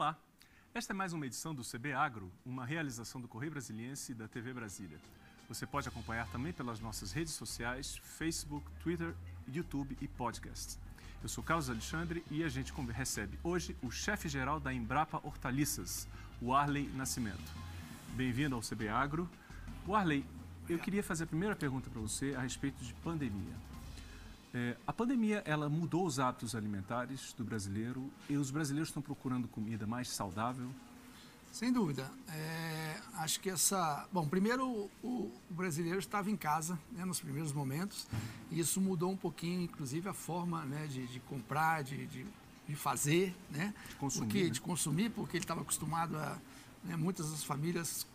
Olá, esta é mais uma edição do CB Agro, uma realização do Correio Brasiliense e da TV Brasília. Você pode acompanhar também pelas nossas redes sociais, Facebook, Twitter, YouTube e podcast. Eu sou Carlos Alexandre e a gente recebe hoje o chefe-geral da Embrapa Hortaliças, o Arley Nascimento. Bem-vindo ao CB Agro. O Arley, eu queria fazer a primeira pergunta para você a respeito de pandemia. É, a pandemia ela mudou os hábitos alimentares do brasileiro e os brasileiros estão procurando comida mais saudável. Sem dúvida. É, acho que essa. Bom, primeiro o, o brasileiro estava em casa né, nos primeiros momentos e isso mudou um pouquinho, inclusive, a forma né, de, de comprar, de, de, de, fazer, né? De consumir. Porque, né? De consumir, porque ele estava acostumado a. Né, muitas das famílias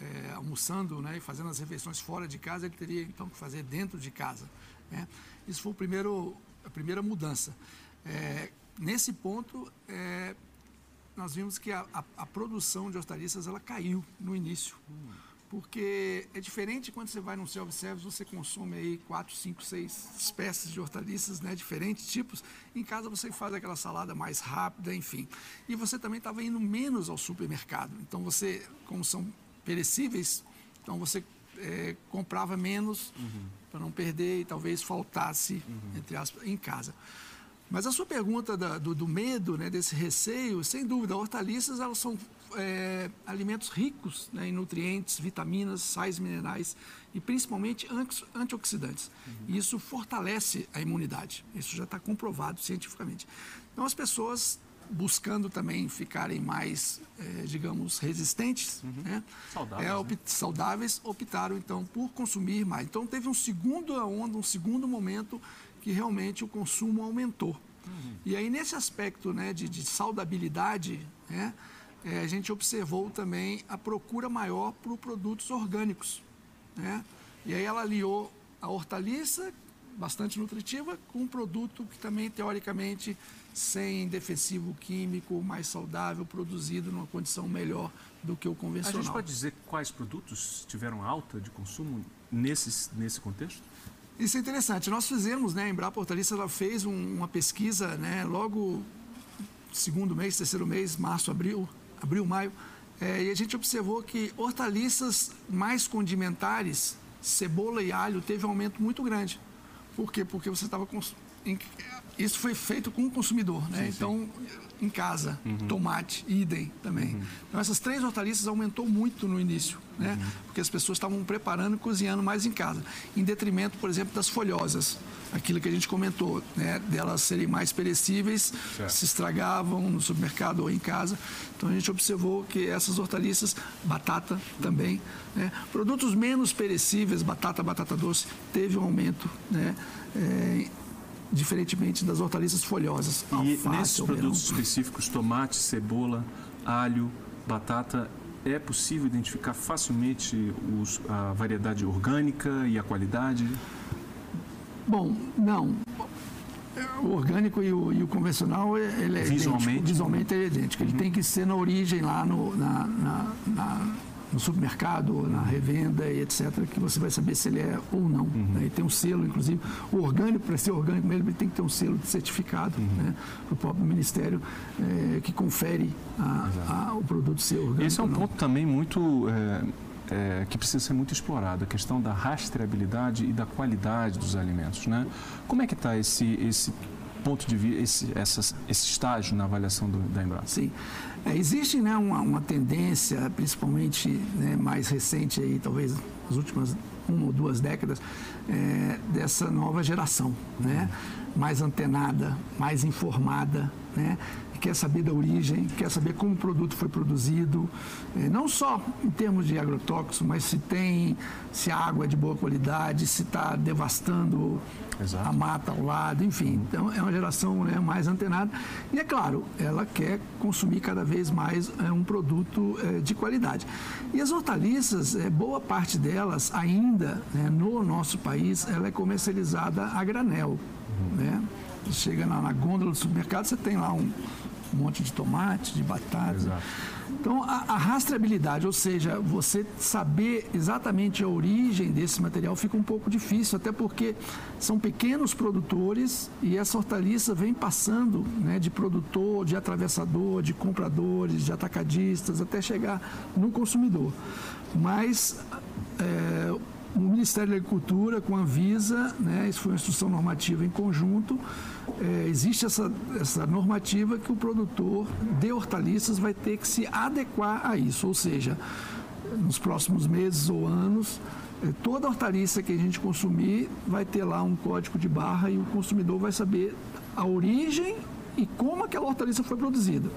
é, almoçando né, e fazendo as refeições fora de casa, ele teria então que fazer dentro de casa. Né? Isso foi o primeiro, a primeira mudança. É, nesse ponto, é, nós vimos que a, a, a, produção de hortaliças ela caiu no início. Porque é diferente quando você vai num self-service, você consome aí quatro, cinco, seis espécies de hortaliças, né, diferentes tipos. Em casa você faz aquela salada mais rápida, enfim. E você também estava indo menos ao supermercado. Então você, como são perecíveis, então você é, comprava menos uhum. para não perder e talvez faltasse, uhum. entre aspas, em casa. Mas a sua pergunta da, do, do, medo, né, desse receio, sem dúvida, hortaliças elas são é, alimentos ricos né, em nutrientes, vitaminas, sais minerais e principalmente anti, antioxidantes. Uhum. Isso fortalece a imunidade. Isso já está comprovado cientificamente. Então as pessoas buscando também ficarem mais, é, digamos, resistentes, uhum. né? saudáveis, é, opt, né? saudáveis, optaram então por consumir mais. Então teve um segundo onda, um segundo momento que realmente o consumo aumentou. Uhum. E aí nesse aspecto né, de, de saudabilidade, né, é, a gente observou também a procura maior por produtos orgânicos. Né? E aí ela aliou a hortaliça, bastante nutritiva, com um produto que também, teoricamente, sem defensivo químico, mais saudável, produzido numa condição melhor do que o convencional. A gente pode dizer quais produtos tiveram alta de consumo nesse, nesse contexto? Isso é interessante. Nós fizemos, né, a Embrapa Hortaliça ela fez um, uma pesquisa, né, logo segundo mês, terceiro mês, março, abril, abril, maio, é, e a gente observou que hortaliças mais condimentares, cebola e alho, teve um aumento muito grande. Por quê? Porque você estava isso foi feito com o consumidor, né? Sim, então, sim. em casa, uhum. tomate, idem também. Uhum. Então, essas três hortaliças aumentou muito no início, né? Uhum. Porque as pessoas estavam preparando e cozinhando mais em casa, em detrimento, por exemplo, das folhosas. Aquilo que a gente comentou, né? Delas serem mais perecíveis, certo. se estragavam no supermercado ou em casa. Então, a gente observou que essas hortaliças, batata também, né? Produtos menos perecíveis, batata, batata doce, teve um aumento, né? É, diferentemente das hortaliças folhosas. E alface, nesses produtos específicos, tomate, cebola, alho, batata, é possível identificar facilmente os, a variedade orgânica e a qualidade? Bom, não. O orgânico e o, e o convencional, ele é visualmente, idêntico, visualmente é idêntico. Ele uhum. tem que ser na origem lá no, na, na, na no supermercado, na revenda e etc., que você vai saber se ele é ou não. Uhum. Né? E tem um selo, inclusive, o orgânico, para ser orgânico mesmo, ele tem que ter um selo de certificado uhum. né? do próprio Ministério é, que confere a, a, o produto ser orgânico. Esse é um ponto também muito. É... É, que precisa ser muito explorado, a questão da rastreabilidade e da qualidade dos alimentos. Né? Como é que está esse, esse ponto de vista, esse, esse estágio na avaliação do, da Embrapa? Sim. É, existe né, uma, uma, tendência, principalmente né, mais recente, aí, talvez nas últimas uma ou duas décadas, é, dessa nova geração, né? mais antenada, mais informada, né? Quer saber da origem, quer saber como o produto foi produzido, é, não só em termos de agrotóxico, mas se tem, se a água é de boa qualidade, se está devastando Exato. a mata ao lado, enfim. Então é uma geração né, mais antenada. E é claro, ela quer consumir cada vez mais é, um produto é, de qualidade. E as hortaliças, é, boa parte delas ainda né, no nosso país, ela é comercializada a granel. Uhum. Né? Chega na, na gôndola do supermercado, você tem lá um, um monte de tomate, de batata. Exato. Então, a, a, rastreabilidade, ou seja, você saber exatamente a origem desse material fica um pouco difícil, até porque são pequenos produtores e essa hortaliça vem passando né, de produtor, de atravessador, de compradores, de atacadistas, até chegar no consumidor. Mas é, o Ministério da Agricultura, com a Anvisa, né, isso foi uma instrução normativa em conjunto, é, existe essa, essa normativa que o produtor de hortaliças vai ter que se adequar a isso, ou seja, nos próximos meses ou anos, é, toda hortaliça que a gente consumir vai ter lá um código de barra e o consumidor vai saber a origem e como aquela hortaliça foi produzida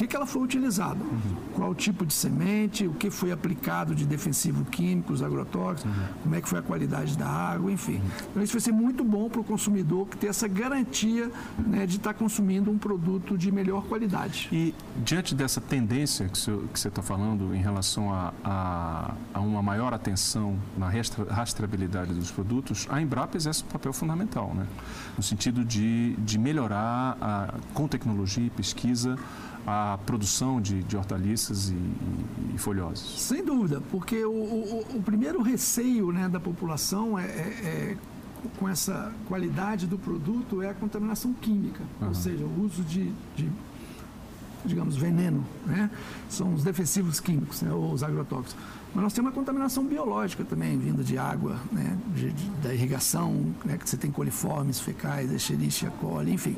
que, que ela foi utilizada, uhum. qual tipo de semente, o que foi aplicado de defensivo químicos, agrotóxicos, uhum. como é que foi a qualidade da água, enfim. Uhum. Então isso vai ser muito bom para o consumidor que ter essa garantia né, de estar tá consumindo um produto de melhor qualidade. E diante dessa tendência que você está falando em relação a, a, a, uma maior atenção na rastreabilidade dos produtos, a Embrapa exerce um papel fundamental, né? no sentido de, de melhorar a, com tecnologia e pesquisa a produção de, de hortaliças e, e, e, folhosos? Sem dúvida, porque o, o, o primeiro receio né, da população é, é, é, com essa qualidade do produto é a contaminação química, uhum. ou seja, o uso de, de digamos, veneno, né? são os defensivos químicos, né? ou os agrotóxicos. Mas nós temos uma contaminação biológica também, vinda de água, né? De, de, da irrigação, né? que você tem coliformes fecais, Escherichia coli, enfim.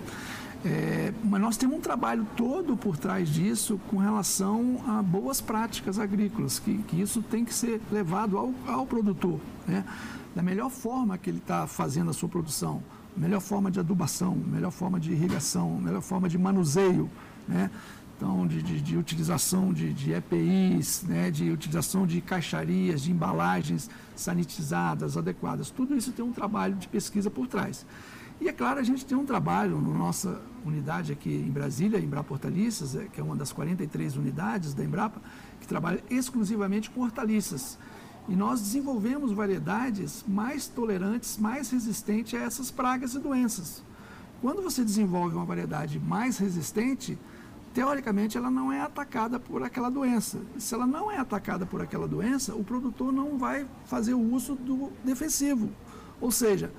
É, mas nós temos um trabalho todo por trás disso com relação a boas práticas agrícolas, que, que isso tem que ser levado ao, ao produtor, né? da melhor forma que ele está fazendo a sua produção, melhor forma de adubação, melhor forma de irrigação, melhor forma de manuseio, né? então de, de, de utilização de, de EPIs, né? de utilização de caixarias, de embalagens sanitizadas, adequadas. Tudo isso tem um trabalho de pesquisa por trás. E é claro, a gente tem um trabalho na nossa unidade aqui em Brasília, Embrapa Hortaliças, é, que é uma das 43 unidades da Embrapa, que trabalha exclusivamente com hortaliças. E nós desenvolvemos variedades mais tolerantes, mais resistentes a essas pragas e doenças. Quando você desenvolve uma variedade mais resistente, teoricamente ela não é atacada por aquela doença. Se ela não é atacada por aquela doença, o produtor não vai fazer o uso do defensivo. Ou seja,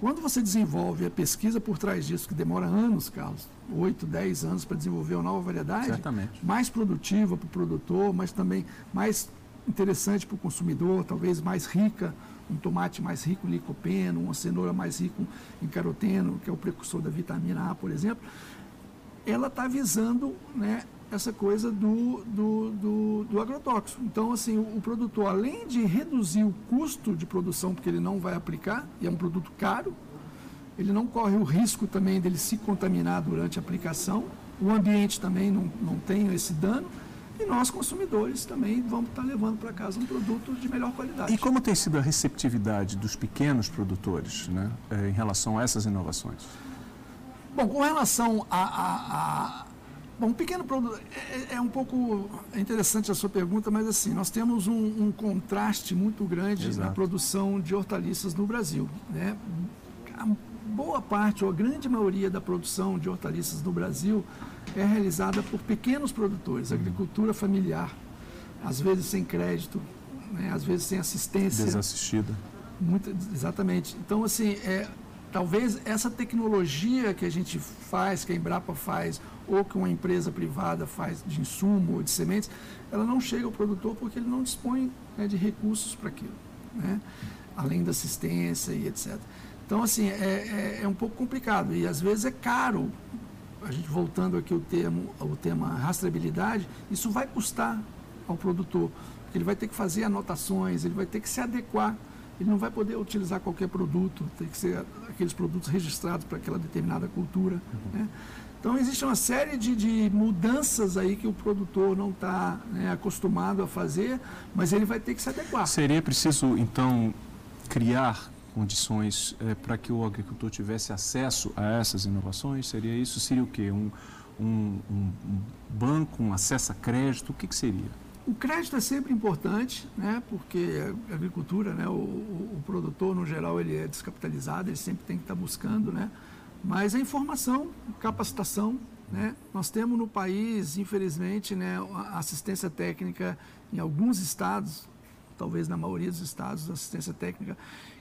quando você desenvolve a pesquisa por trás disso, que demora anos, Carlos, 8, 10 anos para desenvolver uma nova variedade, Certamente. mais produtiva para o produtor, mas também mais interessante para o consumidor, talvez mais rica, um tomate mais rico em licopeno, uma cenoura mais rica em caroteno, que é o precursor da vitamina A, por exemplo, ela está visando né, essa coisa do, do, do, do, agrotóxico. Então, assim, o, o, produtor, além de reduzir o custo de produção, porque ele não vai aplicar, e é um produto caro, ele não corre o risco também dele se contaminar durante a aplicação, o ambiente também não, não tem esse dano, e nós, consumidores, também vamos estar levando para casa um produto de melhor qualidade. E como tem sido a receptividade dos pequenos produtores né, eh, em relação a essas inovações? Bom, com relação a, a, a Bom, um pequeno produto. É, é, é, um pouco interessante a sua pergunta, mas assim, nós temos um, um contraste muito grande Exato. na produção de hortaliças no Brasil. Né? A boa parte, ou a grande maioria da produção de hortaliças no Brasil é realizada por pequenos produtores, uhum. agricultura familiar, às vezes sem crédito, né? às vezes sem assistência. Desassistida. Muito, exatamente. Então, assim, é, talvez essa tecnologia que a gente faz, que a Embrapa faz, ou que uma empresa privada faz de insumo ou de sementes, ela não chega ao produtor porque ele não dispõe né, de recursos para aquilo, né? além da assistência e etc. Então, assim, é, é, é, um pouco complicado e às vezes é caro. A gente voltando aqui ao, termo, ao tema rastreabilidade, isso vai custar ao produtor, porque ele vai ter que fazer anotações, ele vai ter que se adequar ele não vai poder utilizar qualquer produto, tem que ser aqueles produtos registrados para aquela determinada cultura. Uhum. Né? Então, existe uma série de, de, mudanças aí que o produtor não está né, acostumado a fazer, mas ele vai ter que se adequar. Seria preciso, então, criar condições é, para que o agricultor tivesse acesso a essas inovações? Seria isso? Seria o quê? Um, um, um banco, um acesso a crédito? O que, que seria? O crédito é sempre importante, né, porque a agricultura, né, o, o, o, produtor, no geral, ele é descapitalizado, ele sempre tem que estar buscando, né, mas a informação, capacitação, Né? Nós temos no país, infelizmente, né, assistência técnica em alguns estados, talvez na maioria dos estados, assistência técnica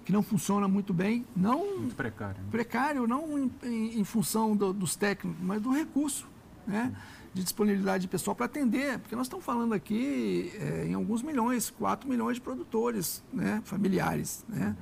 que não funciona muito bem, não muito precário, né? precário não em, em, em função do, dos técnicos, mas do recurso, né? de disponibilidade de pessoal para atender, porque nós estamos falando aqui é, em alguns milhões, 4 milhões de produtores né? familiares. Né?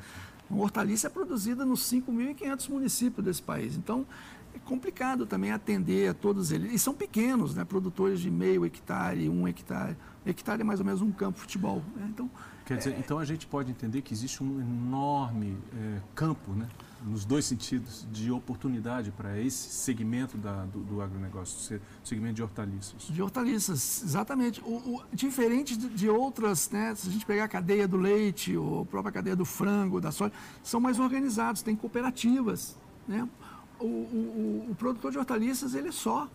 A hortaliça é produzida nos 5.500 municípios desse país. Então, é complicado também atender a todos eles. E são pequenos, né? produtores de meio hectare, um hectare. Hectare é mais ou menos um campo de futebol. Né? Então, Quer dizer, é... então a gente pode entender que existe um enorme é, campo, né? Nos dois sentidos, de oportunidade para esse segmento da, do, do agronegócio, segmento de hortaliças. De hortaliças, exatamente. O, o, diferente de, outras, né, se a gente pegar a cadeia do leite, ou a própria cadeia do frango, da soja, são mais organizados, tem cooperativas. Né? O, o, o produtor de hortaliças, ele é só.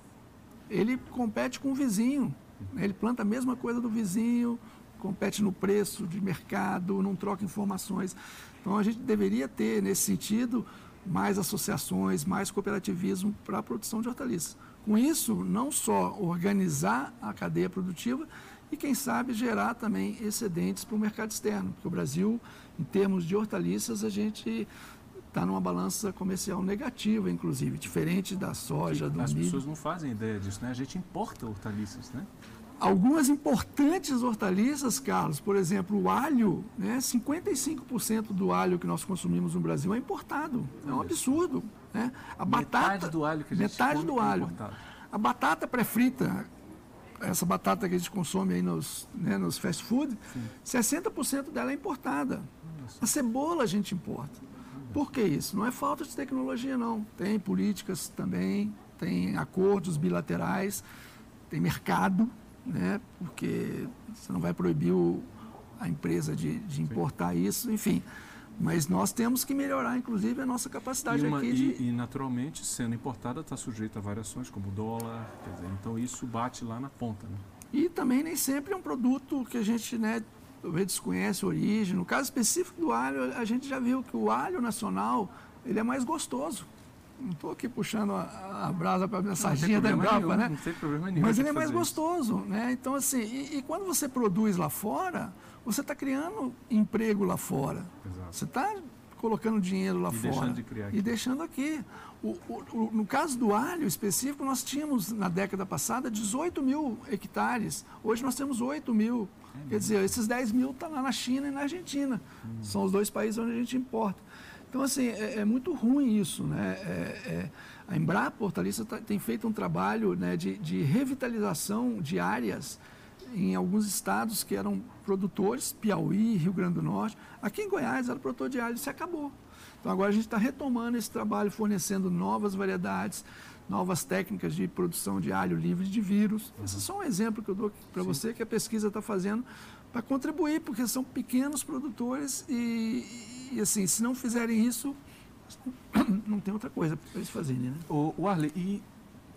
Ele compete com o vizinho. Né? Ele planta a mesma coisa do vizinho, compete no preço de mercado, não troca informações. Então a gente deveria ter, nesse sentido, mais associações, mais cooperativismo para a produção de hortaliças. Com isso, não só organizar a cadeia produtiva e, quem sabe, gerar também excedentes para o mercado externo. Porque o Brasil, em termos de hortaliças, a gente está numa balança comercial negativa, inclusive, diferente da soja, do As milho. pessoas não fazem ideia disso, né? A gente importa hortaliças, né? Algumas importantes hortaliças, Carlos, por exemplo, o alho, né, 55% do alho que nós consumimos no Brasil é importado. É um absurdo. Né? A batata, metade do alho que a gente Metade do é alho. Importado. A batata pré-frita, essa batata que a gente consome aí nos, né, nos fast food, Sim. 60% dela é importada. Nossa. A cebola a gente importa. Por que isso? Não é falta de tecnologia, não. Tem políticas também, tem acordos bilaterais, tem mercado, né? porque você não vai proibir o, a empresa de, de importar Sim. isso, enfim. Mas nós temos que melhorar, inclusive, a nossa capacidade e uma, aqui de... E, naturalmente, sendo importada, está sujeita a variações, como o dólar, dizer, então isso bate lá na ponta. Né? E também nem sempre é um produto que a gente né, desconhece a origem. No caso específico do alho, a gente já viu que o alho nacional ele é mais gostoso. Não estou aqui puxando a, a brasa para a mensaginha da Embrapa, né? Não tem problema nenhum. Mas ele é mais gostoso, isso. né? Então, assim, e, e, quando você produz lá fora, você está criando emprego lá fora. Exato. Você está colocando dinheiro lá e fora. Deixando de criar aqui. E deixando aqui. O, o, o, no caso do alho específico, nós tínhamos na década passada 18 mil hectares. Hoje nós temos 8 mil. É Quer dizer, esses 10 mil estão tá lá na China e na Argentina. Hum. São os dois países onde a gente importa. Então, assim, é, é muito ruim isso. Né? É, é, a Embrapa Hortaliça tá, tem feito um trabalho né, de, de revitalização de áreas em alguns estados que eram produtores, Piauí, Rio Grande do Norte. Aqui em Goiás era produtor de alho e se acabou. Então agora a gente está retomando esse trabalho, fornecendo novas variedades, novas técnicas de produção de alho livre de vírus. Uhum. Esse é só um exemplo que eu dou para você que a pesquisa está fazendo para contribuir, porque são pequenos produtores e, e, assim, se não fizerem isso, não tem outra coisa para eles fazerem. Né? O, o Arley, e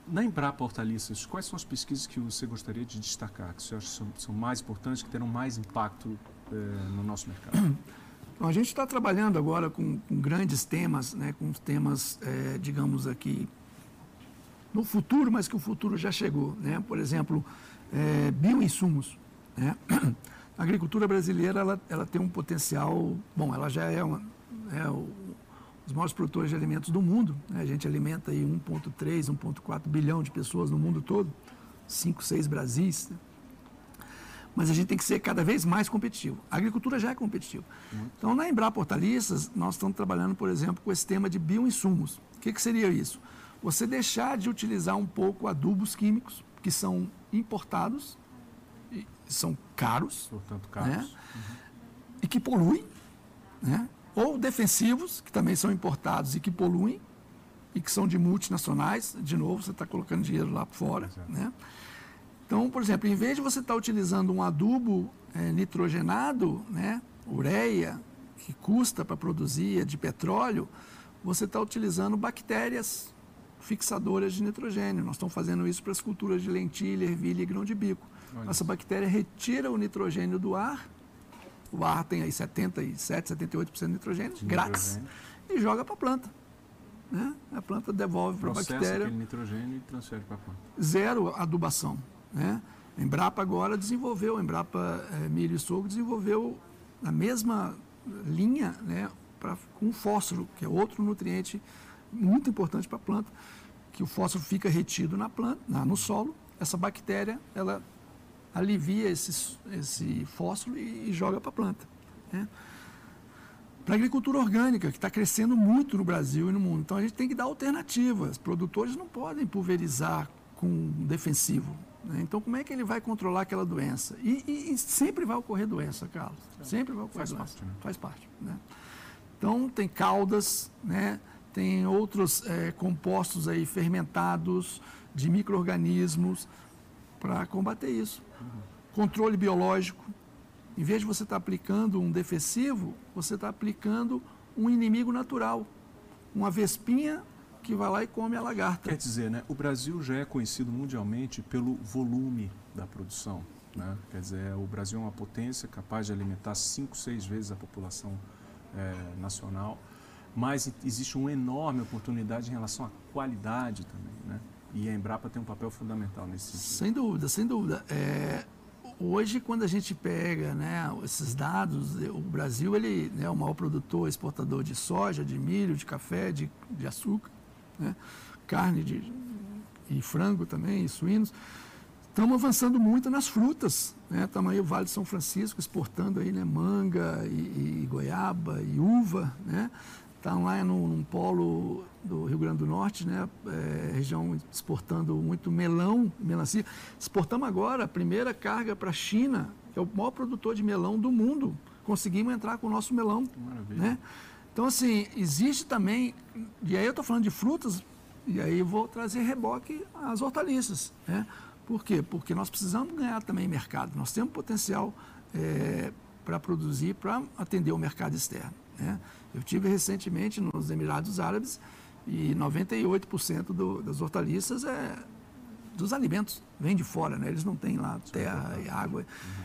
na Embrapa Hortaliças, quais são as pesquisas que você gostaria de destacar, que você acha que são, são mais importantes, que terão mais impacto eh, no nosso mercado? Bom, a gente está trabalhando agora com, com, grandes temas, né, com temas, eh, digamos aqui, no futuro, mas que o futuro já chegou. Né? Por exemplo, eh, bioinsumos. Né? A agricultura brasileira ela, ela tem um potencial, bom, ela já é, uma, é o, os maiores produtores de alimentos do mundo. Né? A gente alimenta aí 1,3, 1,4 bilhão de pessoas no mundo todo, 5, 6 Brasis. Né? Mas a gente tem que ser cada vez mais competitivo. A agricultura já é competitiva. Então, na Embrapa Hortaliças, nós estamos trabalhando, por exemplo, com esse tema de bioinsumos. O que, que seria isso? Você deixar de utilizar um pouco adubos químicos, que são importados, são caros, Portanto, caros. Né? Uhum. e que poluem, né? ou defensivos, que também são importados e que poluem, e que são de multinacionais, de novo, você está colocando dinheiro lá fora. Né? Então, por exemplo, em vez de você estar tá utilizando um adubo é, nitrogenado, né, ureia, que custa para produzir é de petróleo, você está utilizando bactérias fixadoras de nitrogênio. Nós estamos fazendo isso para as culturas de lentilha, ervilha e grão de bico. Essa bactéria retira o nitrogênio do ar, o ar tem aí 77, 78% de nitrogênio, de grátis, nitrogênio. e joga para a planta. né? A planta devolve para a bactéria. nitrogênio e transfere para a planta. Zero adubação, né? A Embrapa agora desenvolveu, a Embrapa é, Milho e Sorgo desenvolveu na mesma linha, né, pra, com fósforo, que é outro nutriente muito importante para a planta, que o fósforo fica retido na planta, na, no solo, essa bactéria, ela alivia esse, esse fósforo e, e joga para a planta. Né? Para a agricultura orgânica, que está crescendo muito no Brasil e no mundo. Então a gente tem que dar alternativas. Produtores não podem pulverizar com defensivo. Né? Então, como é que ele vai controlar aquela doença? E, e, e sempre vai ocorrer doença, Carlos. Sempre vai ocorrer Faz doença. Parte, né? Faz parte. Né? Então, tem caudas, né? tem outros é, compostos aí fermentados de micro-organismos para combater isso. Controle biológico. Em vez de você estar tá aplicando um defensivo, você está aplicando um inimigo natural. Uma vespinha que vai lá e come a lagarta. Quer dizer, né, o Brasil já é conhecido mundialmente pelo volume da produção. Né? Quer dizer, o Brasil é uma potência capaz de alimentar cinco, seis vezes a população é, nacional, mas existe uma enorme oportunidade em relação à qualidade também. Né? E a Embrapa tem um papel fundamental nesse sentido. Sem dúvida, sem dúvida. É, hoje, quando a gente pega né, esses dados, o Brasil ele né, é o maior produtor, exportador de soja, de milho, de café, de, de açúcar né? carne de, e frango também, e suínos. Estamos avançando muito nas frutas. Né? Aí o Vale de São Francisco exportando aí, né? manga e, e goiaba e uva. Né? Estão lá num, num, polo do Rio Grande do Norte, né? É, região exportando muito melão, melancia. Exportamos agora a primeira carga para a China, que é o maior produtor de melão do mundo. Conseguimos entrar com o nosso melão. Maravilha. Né? Então, assim, existe também, e aí eu estou falando de frutas, e aí vou trazer reboque às hortaliças. Né? Por quê? Porque nós precisamos ganhar também mercado. Nós temos potencial é, para produzir, para atender o mercado externo. Né? Eu tive recentemente nos Emirados Árabes e 98% do, das hortaliças é dos alimentos, vem de fora, né? eles não têm lá terra e água. Uhum.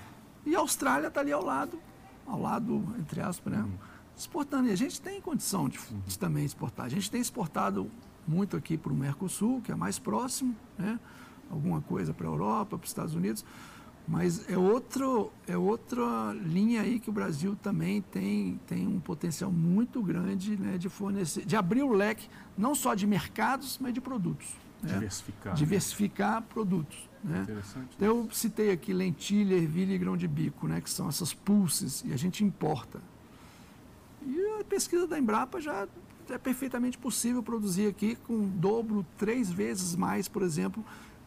E a Austrália está ali ao lado, ao lado, entre aspas, né? Uhum exportando. E a gente tem condição de, de também exportar. A gente tem exportado muito aqui para o Mercosul, que é mais próximo, né? alguma coisa para a Europa, para os Estados Unidos, mas é, outro, é outra linha aí que o Brasil também tem, tem um potencial muito grande né, de fornecer, de abrir o leque não só de mercados, mas de produtos. Né? Diversificar. Né? Diversificar né? produtos. Né? Interessante. Então, eu citei aqui lentilha, ervilha e grão de bico, né, que são essas pulses, e a gente importa. E a pesquisa da Embrapa já é perfeitamente possível produzir aqui com dobro, três vezes mais, por exemplo,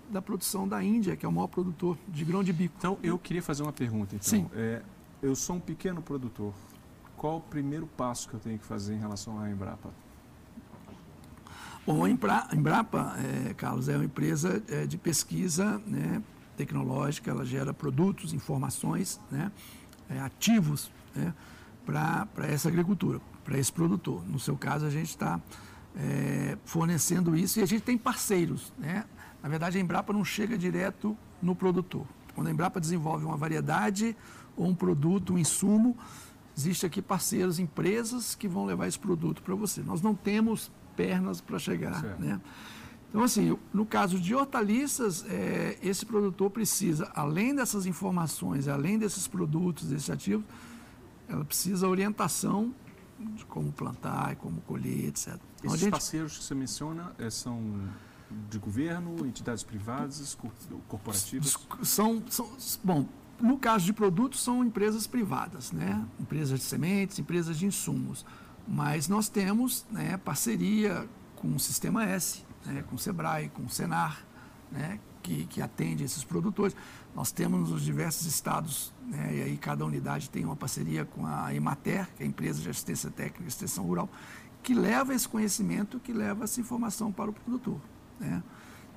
da produção da Índia, que é o maior produtor de grão de bico. Então, eu queria fazer uma pergunta. Então. Sim. É, eu sou um pequeno produtor. Qual o primeiro passo que eu tenho que fazer em relação à Embrapa? Bom, a Embrapa, é, Carlos, é uma empresa é, de pesquisa né, tecnológica, ela gera produtos, informações, né, é, ativos, né, para essa agricultura, para esse produtor. No seu caso, a gente está é, fornecendo isso e a gente tem parceiros. Né? Na verdade, a Embrapa não chega direto no produtor. Quando a Embrapa desenvolve uma variedade ou um produto, um insumo, existe aqui parceiros, empresas que vão levar esse produto para você. Nós não temos pernas para chegar. Né? Então, assim, no caso de hortaliças, é, esse produtor precisa, além dessas informações, além desses produtos, desses ativos, ela precisa orientação de como plantar, como colher, etc. Então, Esses gente... parceiros que você menciona é, são de governo, entidades privadas, corporativas? São, são, bom, no caso de produtos, são empresas privadas, né? empresas de sementes, empresas de insumos. Mas nós temos né, parceria com o Sistema S, né, com o SEBRAE, com o SENAR, né, que, que atende esses produtores. Nós temos nos diversos estados, né, e aí cada unidade tem uma parceria com a Emater, que é a empresa de assistência técnica e extensão rural, que leva esse conhecimento, que leva essa informação para o produtor. Né?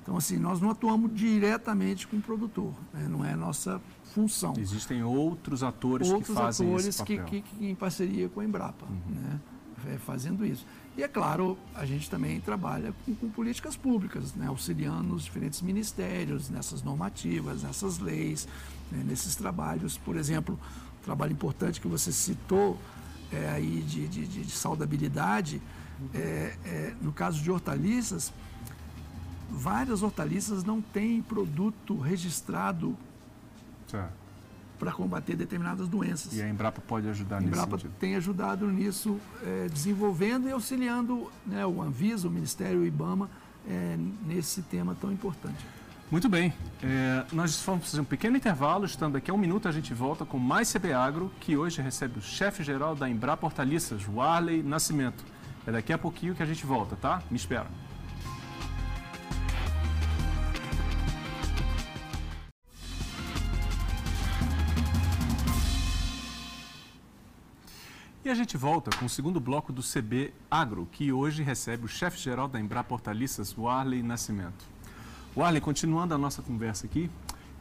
Então, assim, nós não atuamos diretamente com o produtor, né? não é nossa função. Existem outros atores outros que fazem atores esse papel. Que, que, que em parceria com a Embrapa, uhum. né? É, fazendo isso. E é claro, a gente também trabalha com, com, políticas públicas, né, auxiliando os diferentes ministérios nessas normativas, nessas leis, né, nesses trabalhos. Por exemplo, um trabalho importante que você citou é, aí de, de, de, saudabilidade, é, é, no caso de hortaliças, várias hortaliças não têm produto registrado para combater determinadas doenças. E a Embrapa pode ajudar nisso. A Embrapa tem ajudado nisso, é, desenvolvendo e auxiliando né, o Anvisa, o Ministério, o IBAMA, é, nesse tema tão importante. Muito bem. É, nós vamos fazer um pequeno intervalo. Estando aqui a um minuto, a gente volta com mais CB Agro, que hoje recebe o chefe-geral da Embrapa Hortaliças, Warley Nascimento. É daqui a pouquinho que a gente volta, tá? Me espera. A gente volta com o segundo bloco do CB Agro, que hoje recebe o chefe-geral da Embrapa Hortaliças, Warley Nascimento. Warley, continuando a nossa conversa aqui,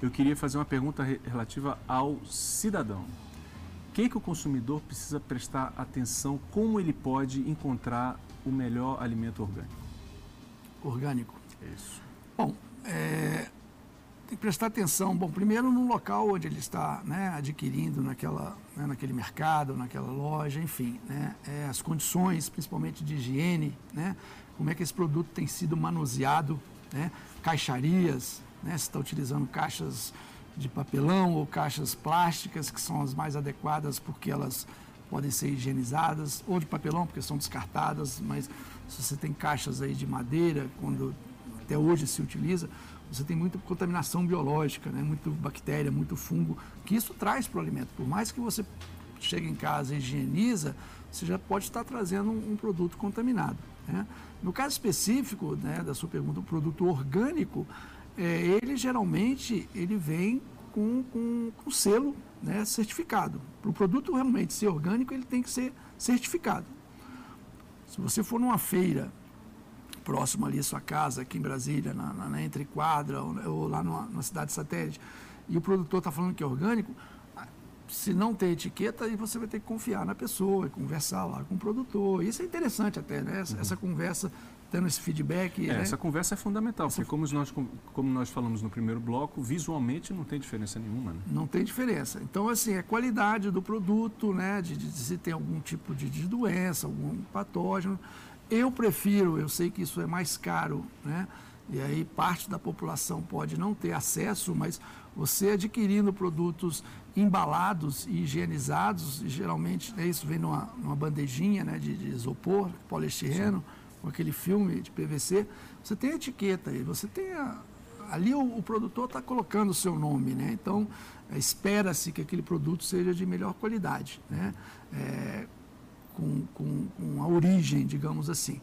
eu queria fazer uma pergunta relativa ao cidadão. O que, que o consumidor precisa prestar atenção, como ele pode encontrar o melhor alimento orgânico? Orgânico. Isso. Bom, é, tem que prestar atenção, bom, primeiro no local onde ele está né, adquirindo, naquela, né, naquele mercado, naquela loja, enfim, né, é, as condições, principalmente de higiene, né, como é que esse produto tem sido manuseado, né, caixarias, né, se está utilizando caixas de papelão ou caixas plásticas, que são as mais adequadas porque elas podem ser higienizadas, ou de papelão, porque são descartadas, mas se você tem caixas aí de madeira, quando até hoje se utiliza, você tem muita contaminação biológica, né? muito bactéria, muito fungo, que isso traz para o alimento. Por mais que você chegue em casa e higieniza, você já pode estar trazendo um, um produto contaminado. Né? No caso específico né, da sua pergunta, o produto orgânico, é, ele geralmente ele vem com, com, com selo né, certificado. Para o produto realmente ser orgânico, ele tem que ser certificado. Se você for numa feira próximo ali à sua casa, aqui em Brasília, na, na, na Entrequadra, ou, ou lá numa, na cidade satélite, e o produtor está falando que é orgânico, se não tem etiqueta, aí você vai ter que confiar na pessoa, conversar lá com o produtor. Isso é interessante até, né? Essa, uhum. essa conversa, tendo esse feedback. É, né? Essa conversa é fundamental, essa... porque como nós, como nós falamos no primeiro bloco, visualmente não tem diferença nenhuma. Né? Não tem diferença. Então, assim, a qualidade do produto, né? De, de, de se tem algum tipo de, de doença, algum patógeno. Eu prefiro, eu sei que isso é mais caro, né? E aí parte da população pode não ter acesso, mas você adquirindo produtos embalados e higienizados, e geralmente né, isso vem numa, numa bandejinha né, de, de isopor, poliestireno, Sim. com aquele filme de PVC, você tem a etiqueta aí, você tem a, ali o, o produtor está colocando o seu nome, né? Então espera-se que aquele produto seja de melhor qualidade, né? É, com, com, com, a origem, digamos assim.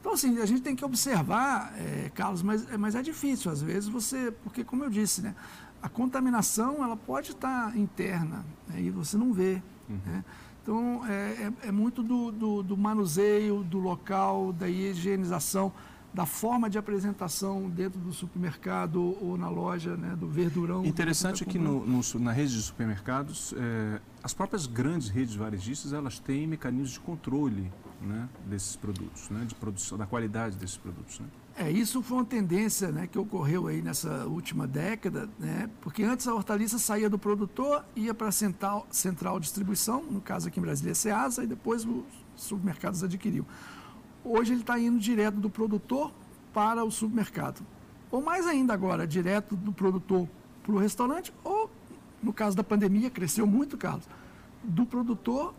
Então, assim, a gente tem que observar, é, Carlos, mas, é, mas é difícil, às vezes, você, porque, como eu disse, né, a contaminação ela pode estar interna né, e você não vê. Uhum. Né? Então, é, é, é muito do, do, do, manuseio, do local, da higienização da forma de apresentação dentro do supermercado ou na loja, né, do verdurão. Interessante tá que no, no, na rede de supermercados, é, as próprias grandes redes varejistas, elas têm mecanismos de controle né, desses produtos, né, de produção, da qualidade desses produtos. Né? É, isso foi uma tendência né, que ocorreu aí nessa última década, né, porque antes a hortaliça saía do produtor, ia para a central, central distribuição, no caso aqui em Brasília é Ceasa, e depois os supermercados adquiriam. Hoje ele está indo direto do produtor para o supermercado. Ou mais ainda agora, direto do produtor para o restaurante, ou, no caso da pandemia, cresceu muito, Carlos, do produtor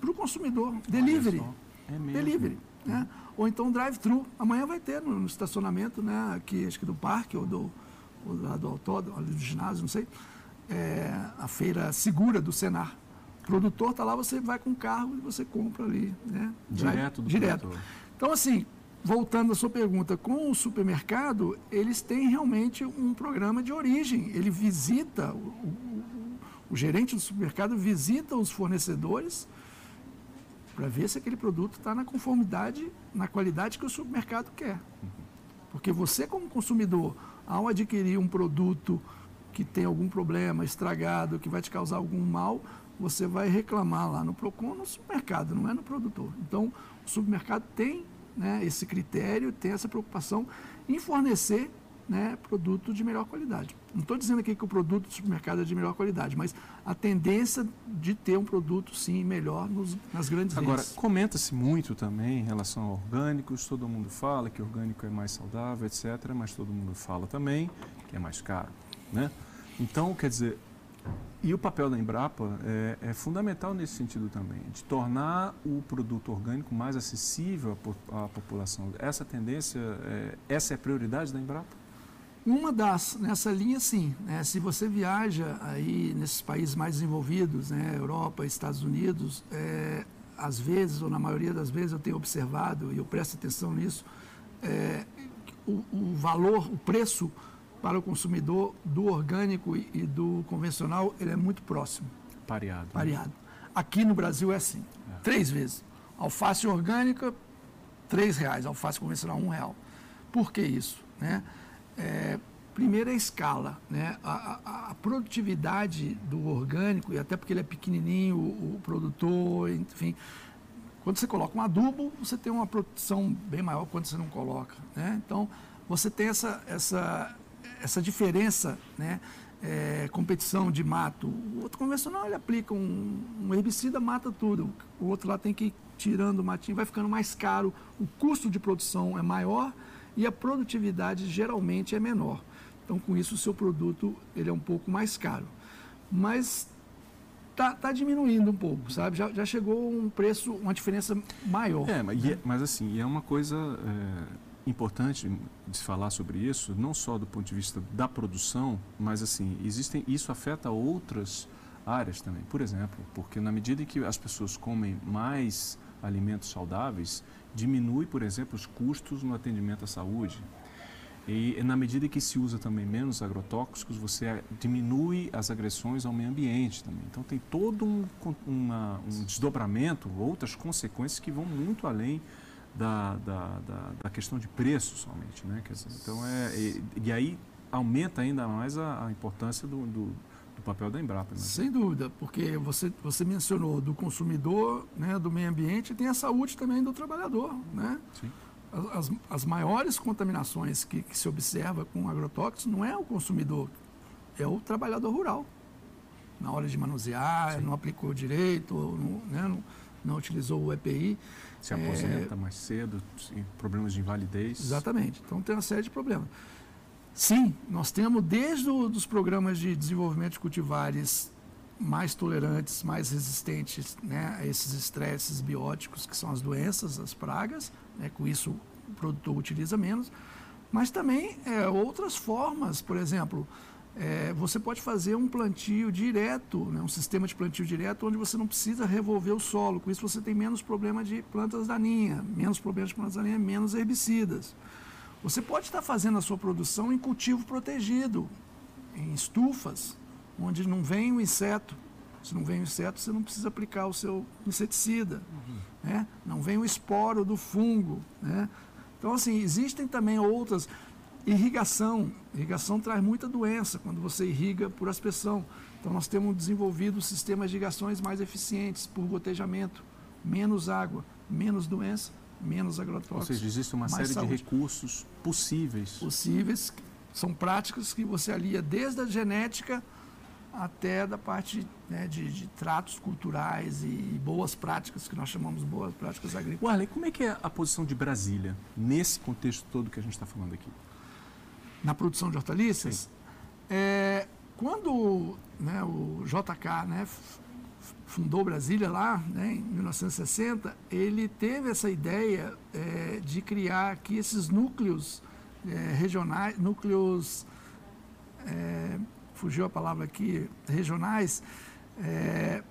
para o consumidor. Delivery. É mesmo. Delivery. Né? Ou então drive-thru. Amanhã vai ter no, no, estacionamento, né? aqui, acho que do parque, ou do, ou do autódromo, do ginásio, não sei. É, a feira segura do Senar. O produtor está lá, você vai com o carro e você compra ali. Né? Direto do Direto. Produtor. Então, assim, voltando à sua pergunta, com o supermercado, eles têm realmente um programa de origem. Ele visita, o, o, o gerente do supermercado visita os fornecedores para ver se aquele produto está na conformidade, na qualidade que o supermercado quer. Porque você, como consumidor, ao adquirir um produto que tem algum problema, estragado, que vai te causar algum mal, você vai reclamar lá no PROCON, no supermercado, não é no produtor. Então, o supermercado tem né, esse critério, tem essa preocupação em fornecer né, produto de melhor qualidade. Não estou dizendo aqui que o produto do supermercado é de melhor qualidade, mas a tendência de ter um produto, sim, melhor nos, nas grandes Agora, comenta-se muito também em relação a orgânicos, todo mundo fala que orgânico é mais saudável, etc., mas todo mundo fala também que é mais caro, né? Então, quer dizer, e o papel da Embrapa é, é, fundamental nesse sentido também, de tornar o produto orgânico mais acessível à, população. Essa tendência, é, essa é a prioridade da Embrapa? Uma das, nessa linha sim. Né? Se você viaja aí nesses países mais desenvolvidos, né? Europa, Estados Unidos, é, às vezes, ou na maioria das vezes, eu tenho observado, e eu presto atenção nisso, é, o, o valor, o preço para o consumidor do orgânico e do convencional, ele é muito próximo. Pareado. Né? Pareado. Aqui no Brasil é assim, é. três vezes. Alface orgânica, três reais. Alface convencional, um real. Por que isso? Né? É, primeiro é a escala, né? A, a, a, produtividade do orgânico, e até porque ele é pequenininho, o, o produtor, enfim, quando você coloca um adubo, você tem uma produção bem maior quando você não coloca. Né? Então, você tem essa, essa, essa diferença, né? É, competição de mato. O outro convencional ele aplica um, um, herbicida, mata tudo. O outro lá tem que ir tirando o matinho, vai ficando mais caro, o custo de produção é maior e a produtividade geralmente é menor. Então, com isso, o seu produto ele é um pouco mais caro. Mas está tá diminuindo um pouco, sabe? Já, já chegou um preço, uma diferença maior. É, mas, né? é, mas assim, é uma coisa. É importante de falar sobre isso, não só do ponto de vista da produção, mas assim, existem, isso afeta outras áreas também. Por exemplo, porque na medida em que as pessoas comem mais alimentos saudáveis, diminui, por exemplo, os custos no atendimento à saúde. E na medida em que se usa também menos agrotóxicos, você diminui as agressões ao meio ambiente também. Então tem todo um, uma, um desdobramento, outras consequências que vão muito além da, da, da, da questão de preço somente. Né? Então, é, e, e, aí aumenta ainda mais a, a importância do, do, do, papel da Embrapa. Né? Sem dúvida, porque você, você mencionou do consumidor, né, do meio ambiente, tem a saúde também do trabalhador. Né? Sim. As, as maiores contaminações que, que se observa com agrotóxicos não é o consumidor, é o trabalhador rural. Na hora de manusear, Sim. não aplicou direito, não, né, não, não utilizou o EPI. Se aposenta é, mais cedo, problemas de invalidez. Exatamente. Então tem uma série de problemas. Sim, nós temos desde os programas de desenvolvimento de cultivares mais tolerantes, mais resistentes né, a esses estresses bióticos, que são as doenças, as pragas, né, com isso o produtor utiliza menos, mas também é, outras formas, por exemplo, é, você pode fazer um plantio direto, né, um sistema de plantio direto, onde você não precisa revolver o solo. Com isso você tem menos problema de plantas daninhas, menos problemas de plantas daninhas, menos herbicidas. Você pode estar fazendo a sua produção em cultivo protegido, em estufas, onde não vem o inseto. Se não vem o inseto, você não precisa aplicar o seu inseticida. Uhum. Né? Não vem o esporo do fungo. Né? Então, assim, existem também outras. Irrigação. Irrigação traz muita doença quando você irriga por aspersão. Então, nós temos desenvolvido sistemas de irrigações mais eficientes por gotejamento, menos água, menos doença, menos agrotóxicos. Ou seja, existe uma série saúde. de recursos possíveis. Possíveis, são práticas que você alia desde a genética até da parte né, de, de, tratos culturais e, boas práticas, que nós chamamos boas práticas agrícolas. Arley, como é que é a posição de Brasília nesse contexto todo que a gente está falando aqui? Na produção de hortaliças, é, quando né, o JK né, fundou Brasília lá, né, em 1960, ele teve essa ideia é, de criar aqui esses núcleos é, regionais, núcleos, é, fugiu a palavra aqui, regionais, é,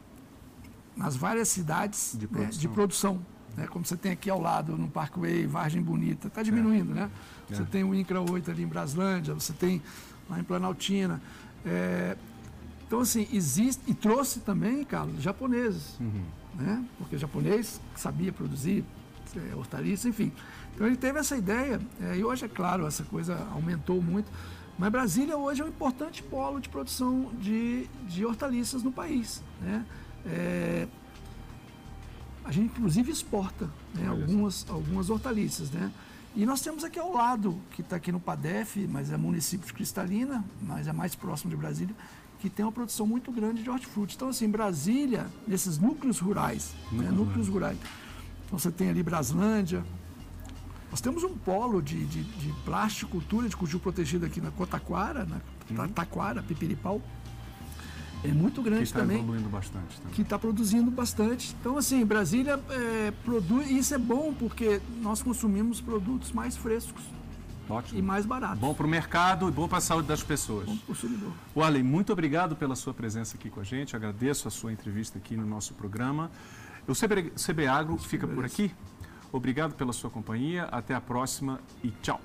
nas várias cidades de produção. Né, de produção né, como você tem aqui ao lado no Parkway Vargem Bonita, está diminuindo, né? É. Você tem o INCRA 8 ali em Braslândia, você tem lá em Planaltina. É, então, assim, existe, e trouxe também, Carlos, japoneses, uhum. né? Porque japonês sabia produzir é, hortaliça, enfim. Então, ele teve essa ideia, é, e hoje, é claro, essa coisa aumentou muito, mas Brasília hoje é um importante polo de produção de, de hortaliças no país, né? É, a gente inclusive exporta né, algumas, algumas hortaliças, né? E nós temos aqui ao lado, que está aqui no PADEF, mas é município de Cristalina, mas é mais próximo de Brasília, que tem uma produção muito grande de hortifruti. Então, assim, Brasília, nesses núcleos rurais, né, núcleos rurais. Então, você tem ali Braslândia. Nós temos um polo de, de, de plasticultura, de cultivo protegido aqui na Cotaquara, na uhum. Taquara, Pipiripau. É muito grande que está também. evoluindo bastante também. Que está produzindo bastante. Então, assim, Brasília é, produz. E isso é bom porque nós consumimos produtos mais frescos. Ótimo. E mais baratos. Bom para o mercado e bom para a saúde das pessoas. Bom para o consumidor. Wally, muito obrigado pela sua presença aqui com a gente. Agradeço a sua entrevista aqui no nosso programa. O CB, CB Agro fica por aqui. Obrigado pela sua companhia. Até a próxima e tchau.